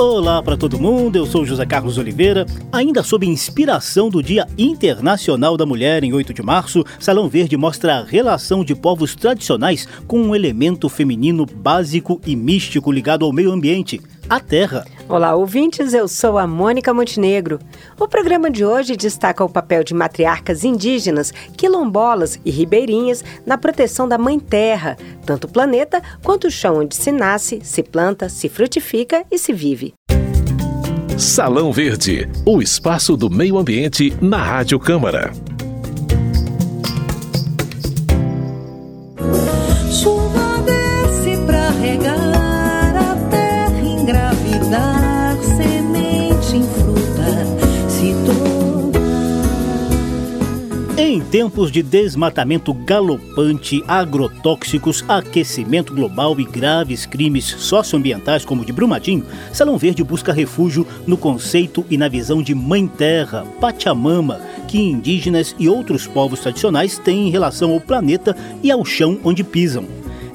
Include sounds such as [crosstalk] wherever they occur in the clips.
Olá para todo mundo, eu sou José Carlos Oliveira. Ainda sob inspiração do Dia Internacional da Mulher, em 8 de março, Salão Verde mostra a relação de povos tradicionais com um elemento feminino básico e místico ligado ao meio ambiente, a terra. Olá, ouvintes, eu sou a Mônica Montenegro. O programa de hoje destaca o papel de matriarcas indígenas, quilombolas e ribeirinhas na proteção da Mãe Terra, tanto o planeta quanto o chão onde se nasce, se planta, se frutifica e se vive. Salão Verde, o espaço do meio ambiente na Rádio Câmara. Tempos de desmatamento galopante, agrotóxicos, aquecimento global e graves crimes socioambientais como o de Brumadinho, Salão Verde busca refúgio no conceito e na visão de Mãe Terra, Pachamama, que indígenas e outros povos tradicionais têm em relação ao planeta e ao chão onde pisam.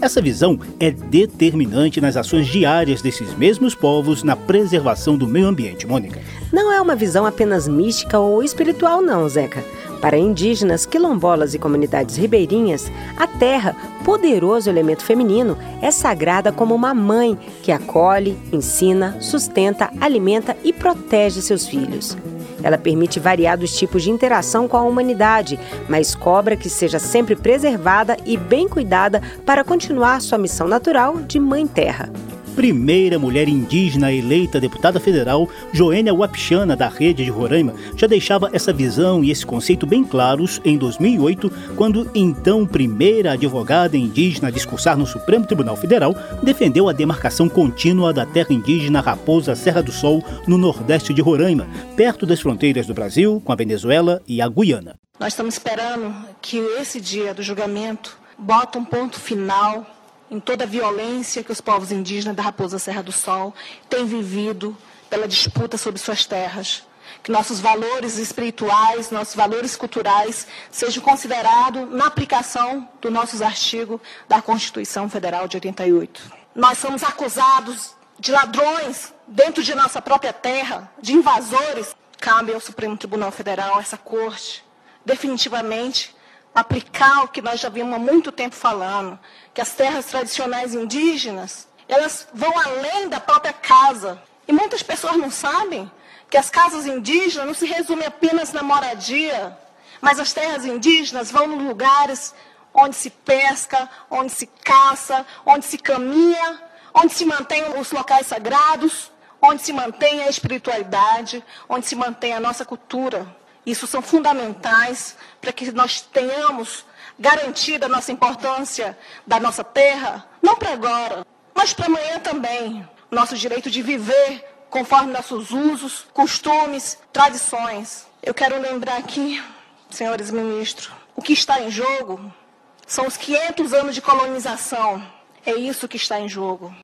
Essa visão é determinante nas ações diárias desses mesmos povos na preservação do meio ambiente, Mônica. Não é uma visão apenas mística ou espiritual, não, Zeca. Para indígenas, quilombolas e comunidades ribeirinhas, a terra, poderoso elemento feminino, é sagrada como uma mãe que acolhe, ensina, sustenta, alimenta e protege seus filhos. Ela permite variados tipos de interação com a humanidade, mas cobra que seja sempre preservada e bem cuidada para continuar sua missão natural de Mãe Terra primeira mulher indígena eleita deputada federal, Joênia Wapichana, da Rede de Roraima, já deixava essa visão e esse conceito bem claros em 2008, quando então primeira advogada indígena a discursar no Supremo Tribunal Federal defendeu a demarcação contínua da terra indígena Raposa Serra do Sol, no nordeste de Roraima, perto das fronteiras do Brasil com a Venezuela e a Guiana. Nós estamos esperando que esse dia do julgamento bota um ponto final em toda a violência que os povos indígenas da Raposa Serra do Sol têm vivido pela disputa sobre suas terras. Que nossos valores espirituais, nossos valores culturais sejam considerados na aplicação dos nossos artigos da Constituição Federal de 88. Nós somos acusados de ladrões dentro de nossa própria terra, de invasores. Cabe ao Supremo Tribunal Federal, essa corte, definitivamente aplicar o que nós já vimos há muito tempo falando, que as terras tradicionais indígenas, elas vão além da própria casa. E muitas pessoas não sabem que as casas indígenas não se resumem apenas na moradia, mas as terras indígenas vão nos lugares onde se pesca, onde se caça, onde se caminha, onde se mantêm os locais sagrados, onde se mantém a espiritualidade, onde se mantém a nossa cultura. Isso são fundamentais para que nós tenhamos garantida a nossa importância da nossa terra, não para agora, mas para amanhã também. Nosso direito de viver conforme nossos usos, costumes, tradições. Eu quero lembrar aqui, senhores ministros, o que está em jogo são os 500 anos de colonização. É isso que está em jogo.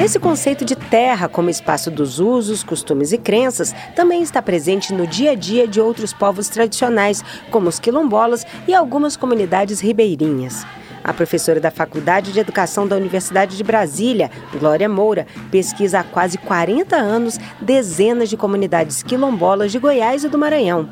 Esse conceito de terra como espaço dos usos, costumes e crenças também está presente no dia a dia de outros povos tradicionais, como os quilombolas e algumas comunidades ribeirinhas. A professora da Faculdade de Educação da Universidade de Brasília, Glória Moura, pesquisa há quase 40 anos dezenas de comunidades quilombolas de Goiás e do Maranhão.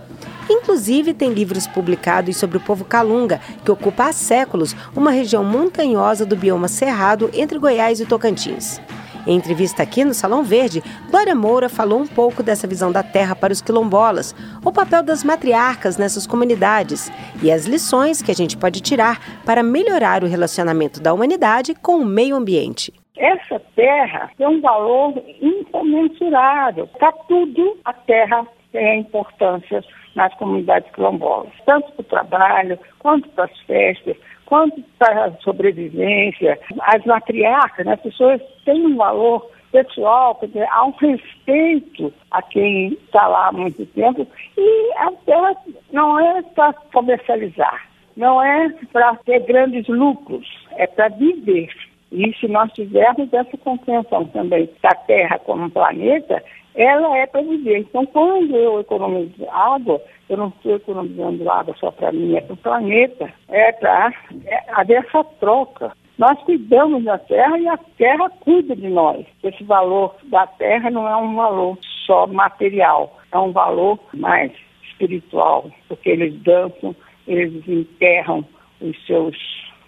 Inclusive, tem livros publicados sobre o povo Calunga, que ocupa há séculos uma região montanhosa do bioma cerrado entre Goiás e Tocantins. Em entrevista aqui no Salão Verde, Glória Moura falou um pouco dessa visão da terra para os quilombolas, o papel das matriarcas nessas comunidades e as lições que a gente pode tirar para melhorar o relacionamento da humanidade com o meio ambiente. Essa terra tem um valor incomensurável. Para tudo, a terra tem importância nas comunidades quilombolas, tanto para o trabalho, quanto para as festas, quanto para a sobrevivência. As matriarcas, né, as pessoas têm um valor pessoal, porque há um respeito a quem está lá há muito tempo e a terra não é para comercializar, não é para ter grandes lucros, é para viver. E se nós tivermos essa compreensão também da Terra como planeta, ela é para viver. Então, quando eu economizo água, eu não estou economizando água só para mim, é para o planeta. É para é, haver essa troca. Nós cuidamos da terra e a terra cuida de nós. Esse valor da terra não é um valor só material, é um valor mais espiritual, porque eles dançam, eles enterram os seus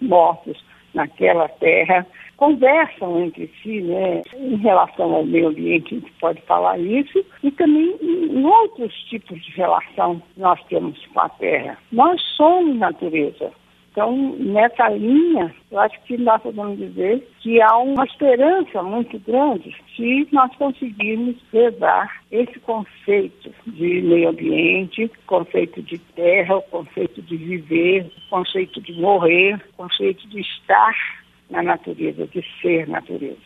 mortos naquela terra conversam entre si, né, em relação ao meio ambiente, a gente pode falar isso, e também em outros tipos de relação que nós temos com a Terra. Nós somos natureza. Então, nessa linha, eu acho que nós podemos dizer que há uma esperança muito grande se nós conseguirmos levar esse conceito de meio ambiente, conceito de terra, o conceito de viver, conceito de morrer, conceito de estar na natureza, de ser natureza.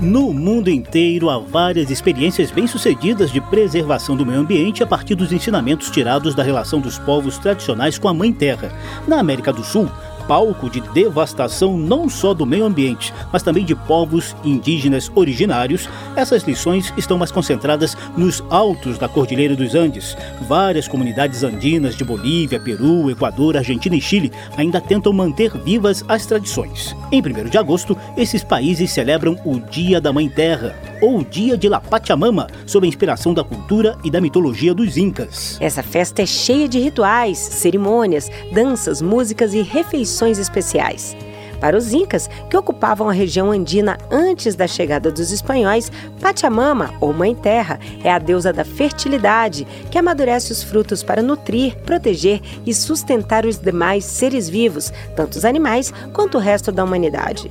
No mundo inteiro há várias experiências bem-sucedidas de preservação do meio ambiente a partir dos ensinamentos tirados da relação dos povos tradicionais com a Mãe Terra. Na América do Sul, palco de devastação não só do meio ambiente, mas também de povos indígenas originários, essas lições estão mais concentradas nos altos da Cordilheira dos Andes. Várias comunidades andinas de Bolívia, Peru, Equador, Argentina e Chile ainda tentam manter vivas as tradições. Em 1 de agosto, esses países celebram o Dia da Mãe Terra, ou Dia de La Pachamama, sob a inspiração da cultura e da mitologia dos Incas. Essa festa é cheia de rituais, cerimônias, danças, músicas e refeições especiais. Para os Incas, que ocupavam a região andina antes da chegada dos espanhóis, Pachamama, ou Mãe Terra, é a deusa da fertilidade, que amadurece os frutos para nutrir, proteger e sustentar os demais seres vivos, tanto os animais quanto o resto da humanidade.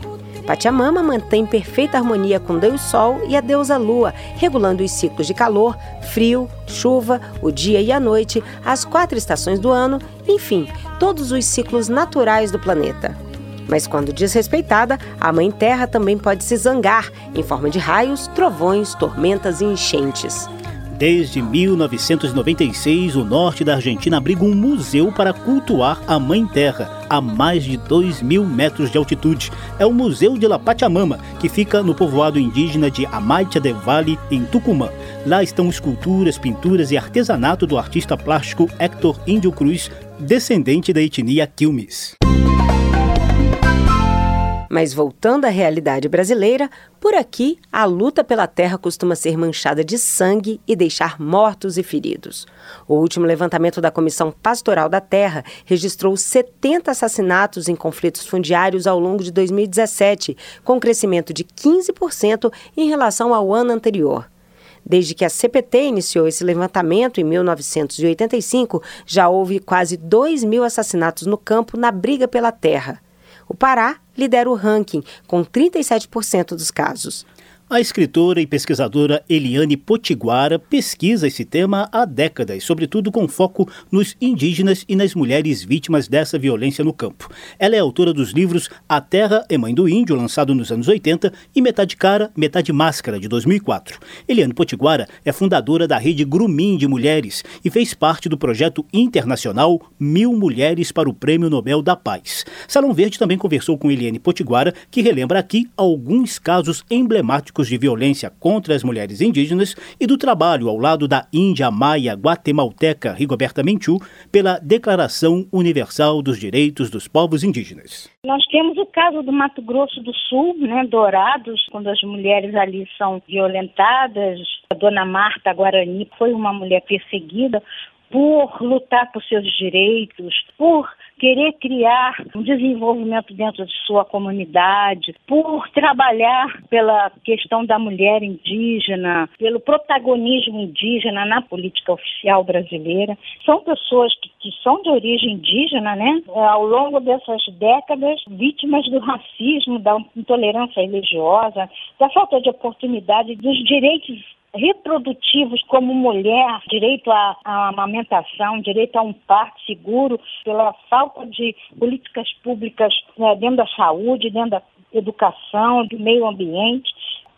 Pachamama mantém perfeita harmonia com Deus Sol e a deusa Lua, regulando os ciclos de calor, frio, chuva, o dia e a noite, as quatro estações do ano, enfim, todos os ciclos naturais do planeta. Mas quando desrespeitada, a Mãe Terra também pode se zangar, em forma de raios, trovões, tormentas e enchentes. Desde 1996, o norte da Argentina abriga um museu para cultuar a Mãe Terra, a mais de 2 mil metros de altitude. É o Museu de La Pachamama, que fica no povoado indígena de Amaitia de Valle, em Tucumã. Lá estão esculturas, pinturas e artesanato do artista plástico Héctor Índio Cruz, descendente da etnia Quilmes. Mas voltando à realidade brasileira, por aqui a luta pela terra costuma ser manchada de sangue e deixar mortos e feridos. O último levantamento da Comissão Pastoral da Terra registrou 70 assassinatos em conflitos fundiários ao longo de 2017, com crescimento de 15% em relação ao ano anterior. Desde que a CPT iniciou esse levantamento em 1985, já houve quase 2 mil assassinatos no campo na briga pela terra. O Pará lidera o ranking, com 37% dos casos. A escritora e pesquisadora Eliane Potiguara pesquisa esse tema há décadas, sobretudo com foco nos indígenas e nas mulheres vítimas dessa violência no campo. Ela é autora dos livros A Terra é Mãe do Índio, lançado nos anos 80, e Metade Cara, Metade Máscara, de 2004. Eliane Potiguara é fundadora da rede Grumim de Mulheres e fez parte do projeto internacional Mil Mulheres para o Prêmio Nobel da Paz. Salão Verde também conversou com Eliane Potiguara, que relembra aqui alguns casos emblemáticos de violência contra as mulheres indígenas e do trabalho ao lado da Índia Maia Guatemalteca Rigoberta Menchú pela Declaração Universal dos Direitos dos Povos Indígenas. Nós temos o caso do Mato Grosso do Sul, né, Dourados, quando as mulheres ali são violentadas. A dona Marta Guarani foi uma mulher perseguida por lutar por seus direitos, por querer criar um desenvolvimento dentro de sua comunidade, por trabalhar pela questão da mulher indígena, pelo protagonismo indígena na política oficial brasileira. São pessoas que, que são de origem indígena, né? Ao longo dessas décadas, vítimas do racismo, da intolerância religiosa, da falta de oportunidade, dos direitos reprodutivos como mulher, direito à, à, amamentação, direito a um parto seguro, pela falta de políticas públicas né, dentro da saúde, dentro da educação, do meio ambiente.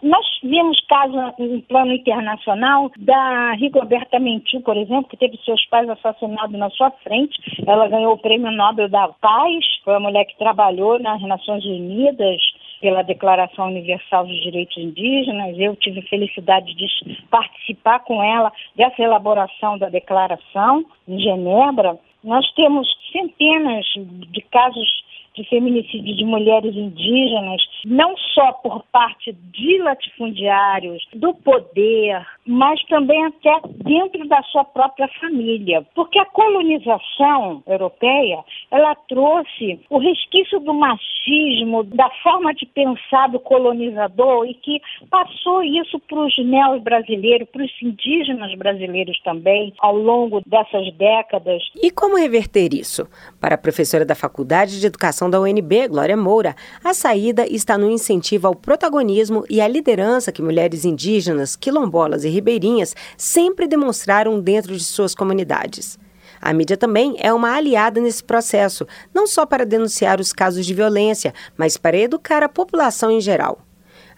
Nós vimos casos em plano internacional da Rigoberta Menchú, por exemplo, que teve seus pais assassinados na sua frente. Ela ganhou o Prêmio Nobel da Paz, foi a mulher que trabalhou nas Nações Unidas pela Declaração Universal dos Direitos Indígenas. Eu tive felicidade de participar com ela dessa elaboração da declaração em Genebra. Nós temos centenas de casos de feminicídio de mulheres indígenas, não só por parte de latifundiários, do poder, mas também até dentro da sua própria família. Porque a colonização europeia, ela trouxe o resquício do machismo, da forma de pensar do colonizador e que passou isso para os neo-brasileiros, para os indígenas brasileiros também, ao longo dessas décadas. E como reverter isso? Para a professora da Faculdade de Educação da UNB, Glória Moura, a saída está no incentivo ao protagonismo e à liderança que mulheres indígenas, quilombolas e ribeirinhas sempre demonstraram dentro de suas comunidades. A mídia também é uma aliada nesse processo, não só para denunciar os casos de violência, mas para educar a população em geral.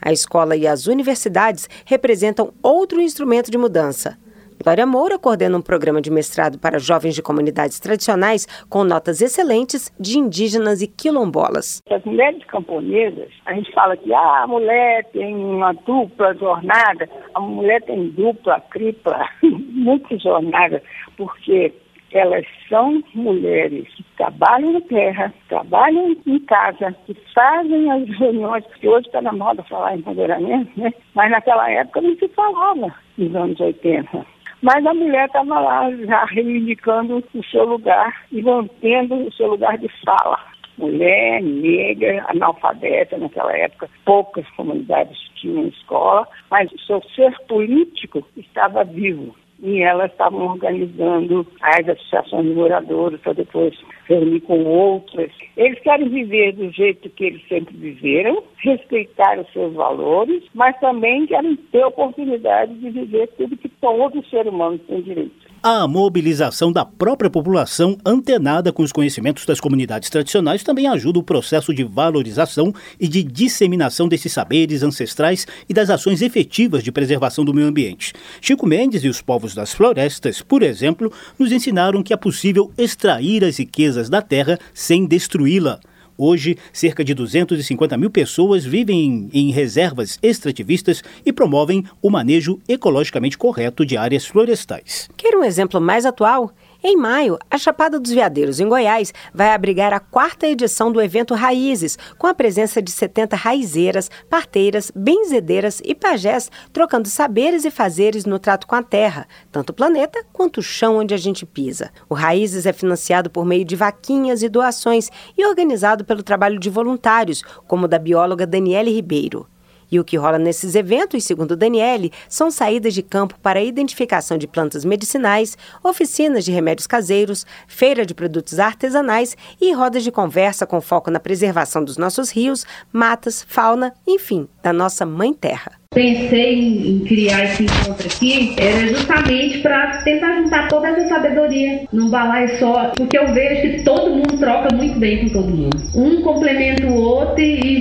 A escola e as universidades representam outro instrumento de mudança. Glória Moura coordena um programa de mestrado para jovens de comunidades tradicionais com notas excelentes de indígenas e quilombolas. As mulheres camponesas, a gente fala que ah, a mulher tem uma dupla jornada, a mulher tem dupla, tripla, [laughs] muitas jornadas, porque elas são mulheres que trabalham na terra, trabalham em casa, que fazem as reuniões, que hoje está na moda falar em empoderamento, né? Mas naquela época não se falava, nos anos 80. Mas a mulher estava lá já reivindicando o seu lugar e mantendo o seu lugar de fala. Mulher, negra, analfabeta naquela época, poucas comunidades tinham escola, mas o seu ser político estava vivo e elas estavam organizando as associações de moradores para depois reunir com outras. Eles querem viver do jeito que eles sempre viveram, respeitar os seus valores, mas também querem ter oportunidade de viver tudo que todo ser humano tem direito a mobilização da própria população antenada com os conhecimentos das comunidades tradicionais também ajuda o processo de valorização e de disseminação desses saberes ancestrais e das ações efetivas de preservação do meio ambiente. Chico Mendes e os povos das florestas, por exemplo, nos ensinaram que é possível extrair as riquezas da terra sem destruí-la. Hoje, cerca de 250 mil pessoas vivem em, reservas extrativistas e promovem o manejo ecologicamente correto de áreas florestais. Quer um exemplo mais atual? Em maio, a Chapada dos Veadeiros, em Goiás, vai abrigar a quarta edição do evento Raízes, com a presença de 70 raizeiras, parteiras, benzedeiras e pajés, trocando saberes e fazeres no trato com a terra, tanto o planeta quanto o chão onde a gente pisa. O Raízes é financiado por meio de vaquinhas e doações e organizado pelo trabalho de voluntários, como o da bióloga Daniele Ribeiro. E o que rola nesses eventos, segundo Daniele, são saídas de campo para identificação de plantas medicinais, oficinas de remédios caseiros, feira de produtos artesanais e rodas de conversa com foco na preservação dos nossos rios, matas, fauna, enfim, da nossa mãe terra pensei em, criar esse encontro aqui era justamente para tentar juntar toda essa sabedoria num balaio só, porque eu vejo que todo mundo troca muito bem com todo mundo. Um complementa o outro e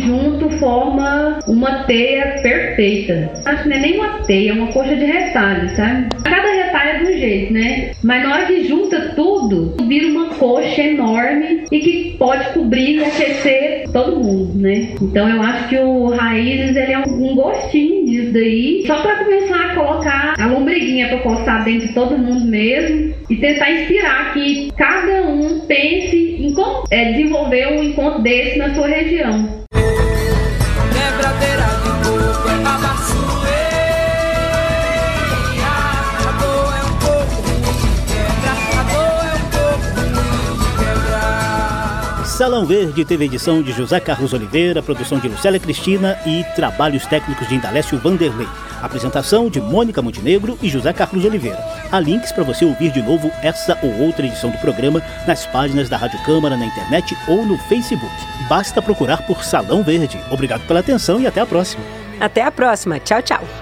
forma uma teia perfeita. Acho que não é nem uma teia, é uma coxa de retalhos, sabe? Cada retalho é de um jeito, né? Mas na hora que junta tudo, vira uma coxa enorme e que pode cobrir e aquecer todo mundo, né? Então eu acho que o Raízes ele é um gostinho disso daí, só para começar a colocar a lombriguinha para coçar dentro de todo mundo mesmo e tentar inspirar que cada um pense em como é, desenvolver um encontro desse na sua região. ladradera Salão Verde teve edição de José Carlos Oliveira, produção de Lucélia Cristina e trabalhos técnicos de Indalécio Vanderlei. Apresentação de Mônica Montenegro e José Carlos Oliveira. Há links para você ouvir de novo essa ou outra edição do programa nas páginas da Rádio Câmara, na internet ou no Facebook. Basta procurar por Salão Verde. Obrigado pela atenção e até a próxima. Até a próxima. Tchau, tchau.